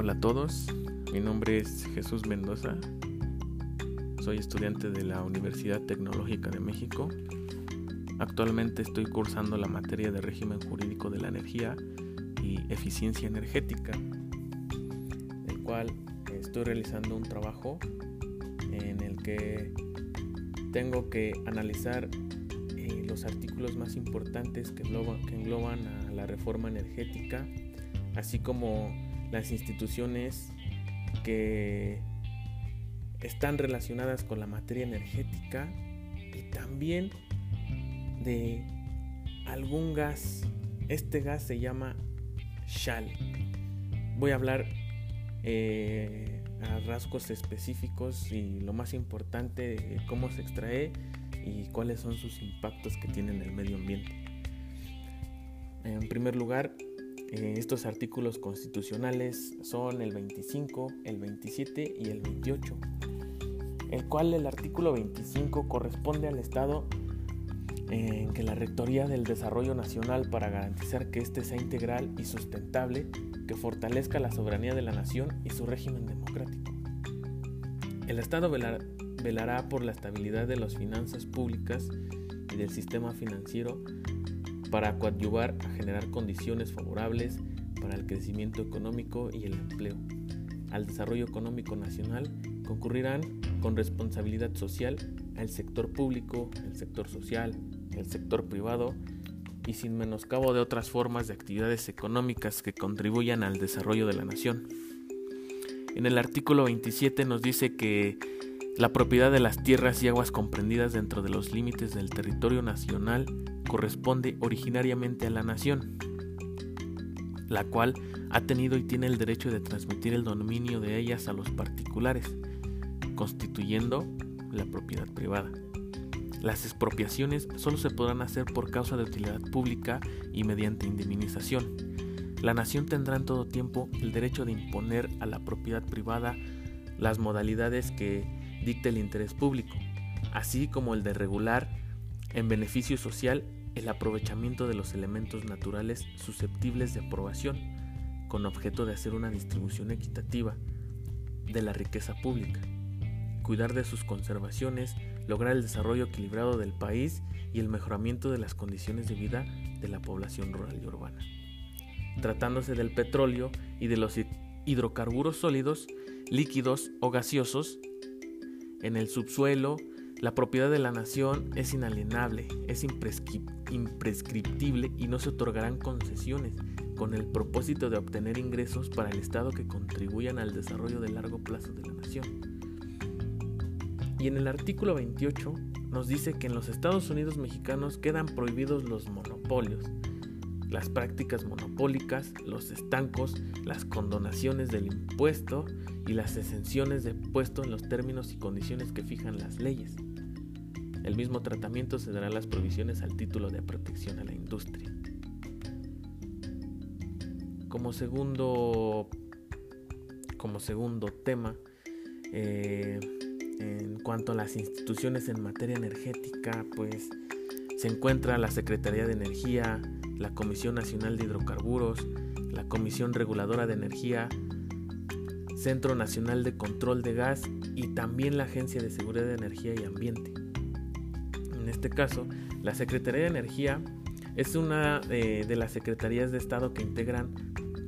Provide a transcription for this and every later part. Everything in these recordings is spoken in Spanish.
Hola a todos, mi nombre es Jesús Mendoza, soy estudiante de la Universidad Tecnológica de México. Actualmente estoy cursando la materia de régimen jurídico de la energía y eficiencia energética, el cual estoy realizando un trabajo en el que tengo que analizar eh, los artículos más importantes que que engloban a la reforma energética, así como las instituciones que están relacionadas con la materia energética y también de algún gas. Este gas se llama Shal. Voy a hablar eh, a rasgos específicos y lo más importante, cómo se extrae y cuáles son sus impactos que tiene en el medio ambiente. En primer lugar, eh, estos artículos constitucionales son el 25, el 27 y el 28, el cual el artículo 25 corresponde al Estado en que la Rectoría del Desarrollo Nacional para garantizar que éste sea integral y sustentable, que fortalezca la soberanía de la nación y su régimen democrático. El Estado velará por la estabilidad de las finanzas públicas y del sistema financiero para coadyuvar a generar condiciones favorables para el crecimiento económico y el empleo. Al desarrollo económico nacional concurrirán con responsabilidad social el sector público, el sector social, el sector privado y sin menoscabo de otras formas de actividades económicas que contribuyan al desarrollo de la nación. En el artículo 27 nos dice que la propiedad de las tierras y aguas comprendidas dentro de los límites del territorio nacional corresponde originariamente a la nación, la cual ha tenido y tiene el derecho de transmitir el dominio de ellas a los particulares, constituyendo la propiedad privada. Las expropiaciones solo se podrán hacer por causa de utilidad pública y mediante indemnización. La nación tendrá en todo tiempo el derecho de imponer a la propiedad privada las modalidades que dicte el interés público, así como el de regular en beneficio social el aprovechamiento de los elementos naturales susceptibles de aprobación, con objeto de hacer una distribución equitativa de la riqueza pública, cuidar de sus conservaciones, lograr el desarrollo equilibrado del país y el mejoramiento de las condiciones de vida de la población rural y urbana. Tratándose del petróleo y de los hidrocarburos sólidos, líquidos o gaseosos, en el subsuelo, la propiedad de la nación es inalienable, es imprescriptible y no se otorgarán concesiones con el propósito de obtener ingresos para el Estado que contribuyan al desarrollo de largo plazo de la nación. Y en el artículo 28 nos dice que en los Estados Unidos mexicanos quedan prohibidos los monopolios, las prácticas monopólicas, los estancos, las condonaciones del impuesto y las exenciones de puesto en los términos y condiciones que fijan las leyes. El mismo tratamiento se dará a las provisiones al título de protección a la industria. Como segundo, como segundo tema, eh, en cuanto a las instituciones en materia energética, pues se encuentra la Secretaría de Energía, la Comisión Nacional de Hidrocarburos, la Comisión Reguladora de Energía, Centro Nacional de Control de Gas y también la Agencia de Seguridad de Energía y Ambiente. En este caso, la Secretaría de Energía es una eh, de las secretarías de Estado que integran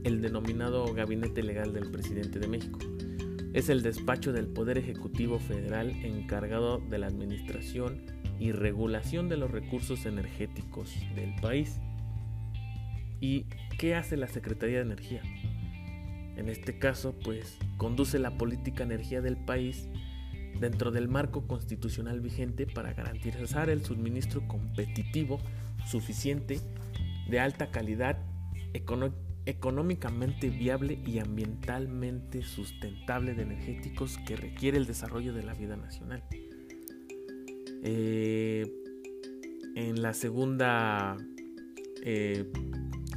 el denominado Gabinete Legal del Presidente de México. Es el despacho del Poder Ejecutivo Federal encargado de la administración y regulación de los recursos energéticos del país. ¿Y qué hace la Secretaría de Energía? En este caso, pues conduce la política energía del país dentro del marco constitucional vigente para garantizar el suministro competitivo suficiente de alta calidad, económicamente viable y ambientalmente sustentable de energéticos que requiere el desarrollo de la vida nacional. Eh, en la segunda eh,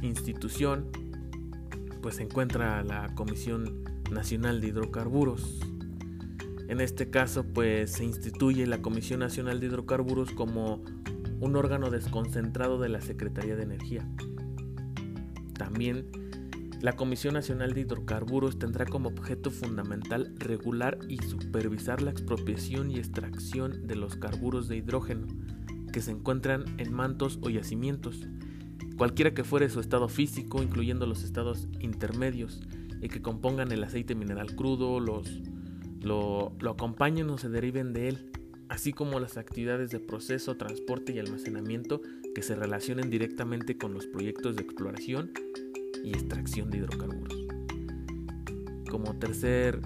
institución pues se encuentra la Comisión Nacional de Hidrocarburos. En este caso pues se instituye la Comisión Nacional de Hidrocarburos como un órgano desconcentrado de la Secretaría de Energía. También La Comisión Nacional de Hidrocarburos tendrá como objeto fundamental regular y supervisar la expropiación y extracción de los carburos de hidrógeno que se encuentran en mantos o yacimientos, cualquiera que fuere su estado físico, incluyendo los estados intermedios, y que compongan el aceite mineral crudo, los, lo, lo acompañen o se deriven de él, así como las actividades de proceso, transporte y almacenamiento que se relacionen directamente con los proyectos de exploración y extracción de hidrocarburos. Como tercer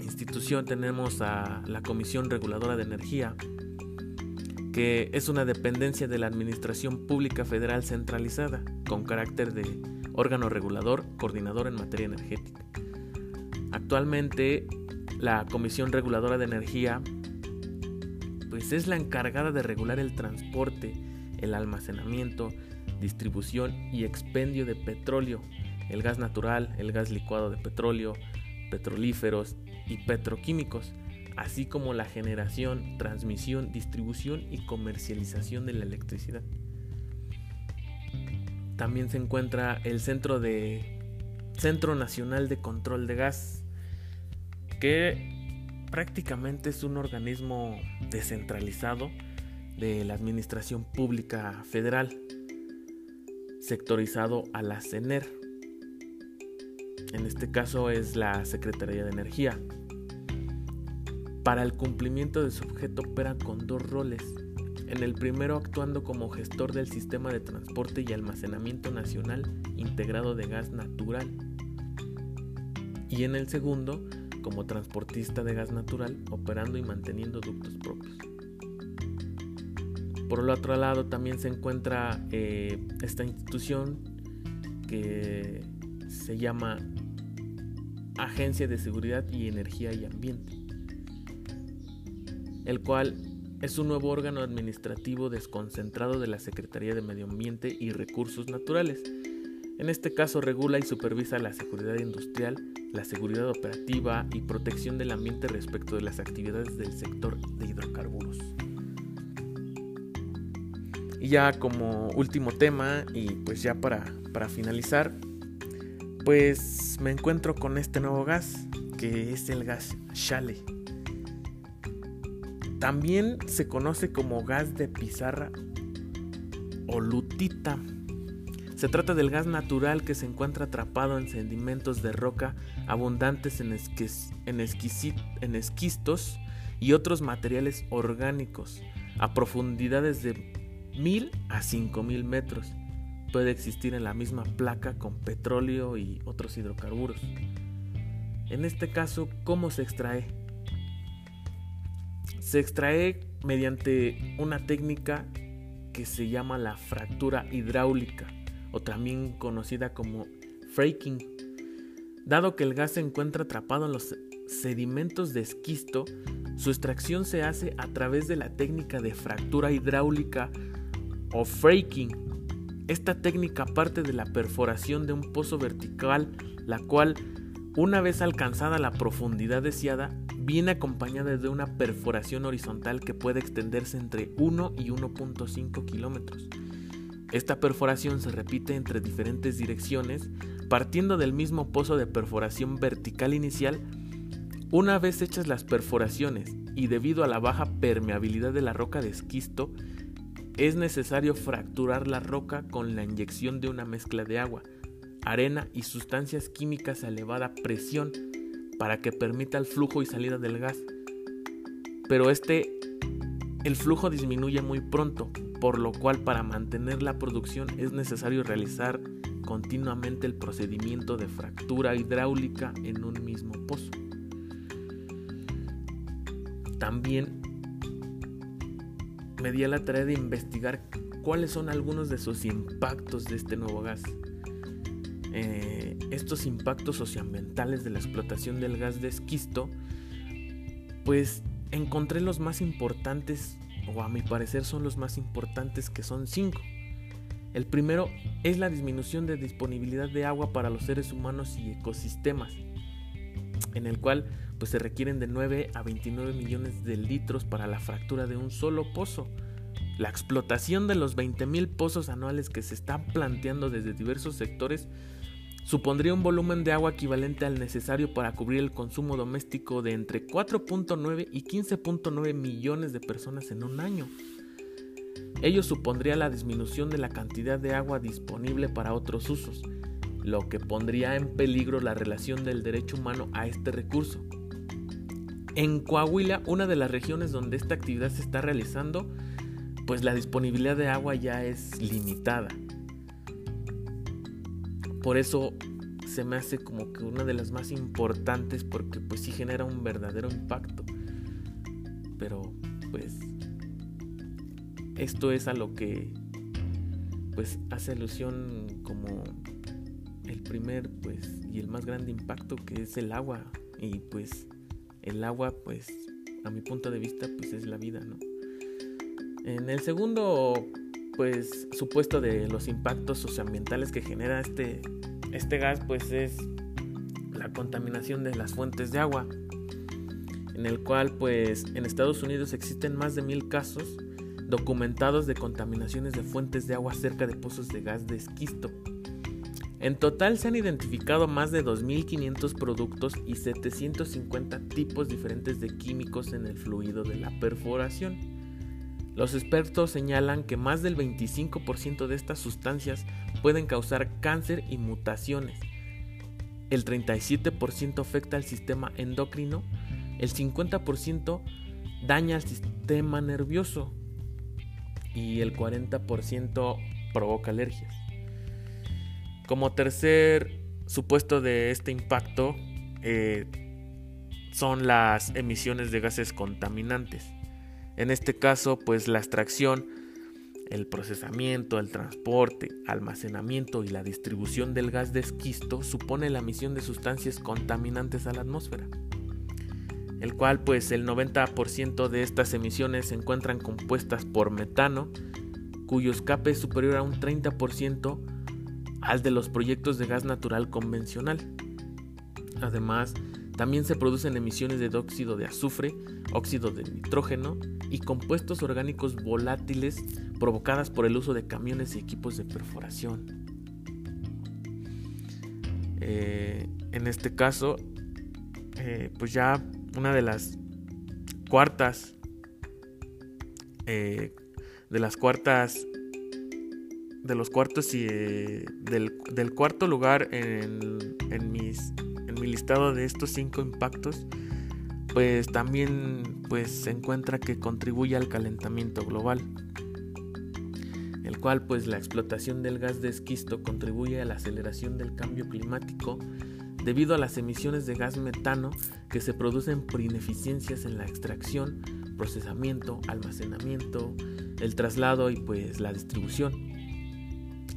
institución tenemos a la Comisión Reguladora de Energía, que es una dependencia de la Administración Pública Federal centralizada, con carácter de órgano regulador, coordinador en materia energética. Actualmente, la Comisión Reguladora de Energía pues es la encargada de regular el transporte, el almacenamiento, distribución y expendio de petróleo, el gas natural, el gas licuado de petróleo, petrolíferos y petroquímicos, así como la generación, transmisión, distribución y comercialización de la electricidad. También se encuentra el Centro de Centro Nacional de Control de Gas, que prácticamente es un organismo descentralizado de la Administración Pública Federal, sectorizado a la CENER. En este caso es la Secretaría de Energía. Para el cumplimiento de su objeto opera con dos roles. En el primero actuando como gestor del sistema de transporte y almacenamiento nacional integrado de gas natural. Y en el segundo como transportista de gas natural operando y manteniendo ductos propios. Por el otro lado también se encuentra eh, esta institución que se llama Agencia de Seguridad y Energía y Ambiente el cual es un nuevo órgano administrativo desconcentrado de la Secretaría de Medio Ambiente y Recursos Naturales. En este caso regula y supervisa la seguridad industrial, la seguridad operativa y protección del ambiente respecto de las actividades del sector de hidrocarburos. Y ya como último tema y pues ya para, para finalizar, pues me encuentro con este nuevo gas que es el gas Shale también se conoce como gas de pizarra o lutita. Se trata del gas natural que se encuentra atrapado en sedimentos de roca abundantes en, en, esquistos y otros materiales orgánicos a profundidades de 1000 a 5000 metros. Puede existir en la misma placa con petróleo y otros hidrocarburos. En este caso, ¿cómo se extrae? Se extrae mediante una técnica que se llama la fractura hidráulica o también conocida como fracking. Dado que el gas se encuentra atrapado en los sedimentos de esquisto, su extracción se hace a través de la técnica de fractura hidráulica o fracking. Esta técnica parte de la perforación de un pozo vertical, la cual, una vez alcanzada la profundidad deseada, viene acompañada de una perforación horizontal que puede extenderse entre 1 y 1.5 kilómetros. Esta perforación se repite entre diferentes direcciones, partiendo del mismo pozo de perforación vertical inicial. Una vez hechas las perforaciones y debido a la baja permeabilidad de la roca de esquisto, es necesario fracturar la roca con la inyección de una mezcla de agua, arena y sustancias químicas a elevada presión para que permita el flujo y salida del gas. Pero este, el flujo disminuye muy pronto, por lo cual para mantener la producción es necesario realizar continuamente el procedimiento de fractura hidráulica en un mismo pozo. También me di a la tarea de investigar cuáles son algunos de sus impactos de este nuevo gas. Eh, estos impactos socioambientales de la explotación del gas de esquisto, pues encontré los más importantes, o a mi parecer son los más importantes, que son cinco. El primero es la disminución de disponibilidad de agua para los seres humanos y ecosistemas, en el cual pues se requieren de 9 a 29 millones de litros para la fractura de un solo pozo. La explotación de los 20.000 pozos anuales que se están planteando desde diversos sectores supondría un volumen de agua equivalente al necesario para cubrir el consumo doméstico de entre 4.9 y 15.9 millones de personas en un año. Ello supondría la disminución de la cantidad de agua disponible para otros usos, lo que pondría en peligro la relación del derecho humano a este recurso. En Coahuila, una de las regiones donde esta actividad se está realizando, pues la disponibilidad de agua ya es limitada. Por eso se me hace como que una de las más importantes porque pues sí genera un verdadero impacto. Pero pues esto es a lo que pues hace alusión como el primer pues y el más grande impacto que es el agua y pues el agua pues a mi punto de vista pues es la vida, ¿no? En el segundo, pues, supuesto de los impactos socioambientales que genera este, este gas, pues es la contaminación de las fuentes de agua, en el cual, pues, en Estados Unidos existen más de mil casos documentados de contaminaciones de fuentes de agua cerca de pozos de gas de esquisto. En total se han identificado más de 2.500 productos y 750 tipos diferentes de químicos en el fluido de la perforación. Los expertos señalan que más del 25% de estas sustancias pueden causar cáncer y mutaciones. El 37% afecta al sistema endocrino, el 50% daña al sistema nervioso y el 40% provoca alergias. Como tercer supuesto de este impacto eh, son las emisiones de gases contaminantes. En este caso, pues la extracción, el procesamiento, el transporte, almacenamiento y la distribución del gas de esquisto supone la emisión de sustancias contaminantes a la atmósfera, el cual pues el 90% de estas emisiones se encuentran compuestas por metano, cuyo escape es superior a un 30% al de los proyectos de gas natural convencional. Además, también se producen emisiones de dióxido de azufre, óxido de nitrógeno y compuestos orgánicos volátiles provocadas por el uso de camiones y equipos de perforación. Eh, en este caso, eh, pues ya una de las cuartas, eh, de las cuartas, de los cuartos y del, del, cuarto lugar en, en, mis, en mi listado de estos cinco impactos, pues también pues se encuentra que contribuye al calentamiento global, el cual pues la explotación del gas de esquisto contribuye a la aceleración del cambio climático debido a las emisiones de gas metano que se producen por ineficiencias en la extracción, procesamiento, almacenamiento, el traslado y pues la distribución.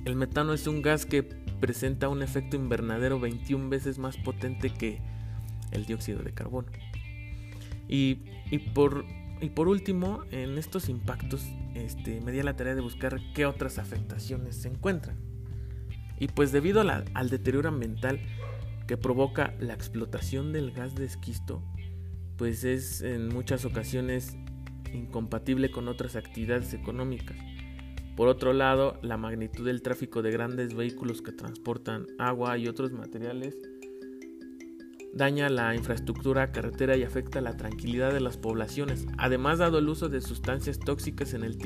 El metano es un gas que presenta un efecto invernadero 21 veces más potente que el dióxido de carbono. Y, por, y por último, en estos impactos este, me di la tarea de buscar qué otras afectaciones se encuentran. Y pues debido al deterioro ambiental que provoca la explotación del gas de esquisto, pues es en muchas ocasiones incompatible con otras actividades económicas. Por otro lado, la magnitud del tráfico de grandes vehículos que transportan agua y otros materiales daña la infraestructura carretera y afecta la tranquilidad de las poblaciones. Además, dado el uso de sustancias tóxicas en el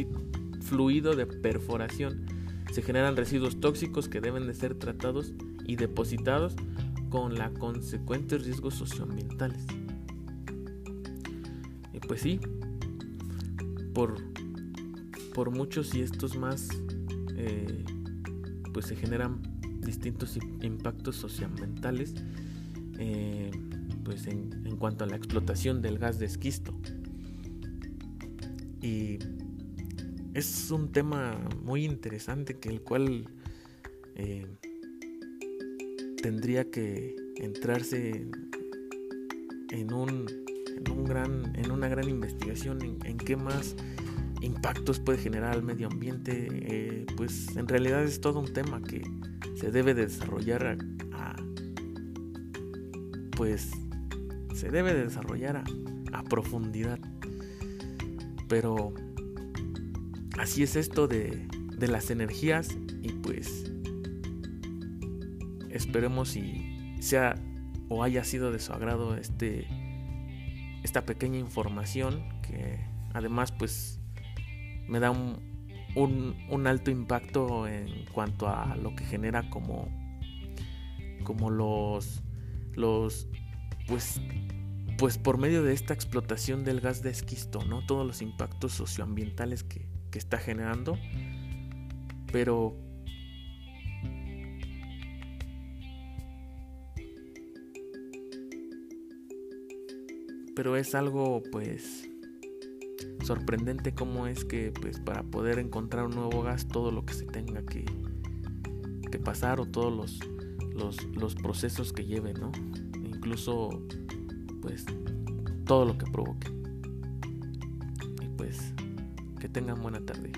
fluido de perforación, se generan residuos tóxicos que deben de ser tratados y depositados con la consecuentes riesgos socioambientales. Y pues sí, por, por muchos y estos más, eh, pues se generan distintos impactos socioambientales eh, pues en, cuanto a la explotación del gas de esquisto. Y es un tema muy interesante que el cual eh, tendría que entrarse en un, en un gran en una gran investigación en, qué más impactos puede generar al medio ambiente eh, pues en realidad es todo un tema que se debe desarrollar pues se debe de desarrollar a, profundidad. Pero así es esto de, las energías y pues esperemos si sea o haya sido de su agrado este esta pequeña información que además pues me da un, un, alto impacto en cuanto a lo que genera como como los los pues pues por medio de esta explotación del gas de esquisto, ¿no? Todos los impactos socioambientales que, que está generando. Pero pero es algo pues sorprendente cómo es que pues para poder encontrar un nuevo gas todo lo que se tenga que, que pasar o todos los, los, los procesos que lleve, ¿no? Incluso pues todo lo que provoque. Y pues que tengan buena tarde.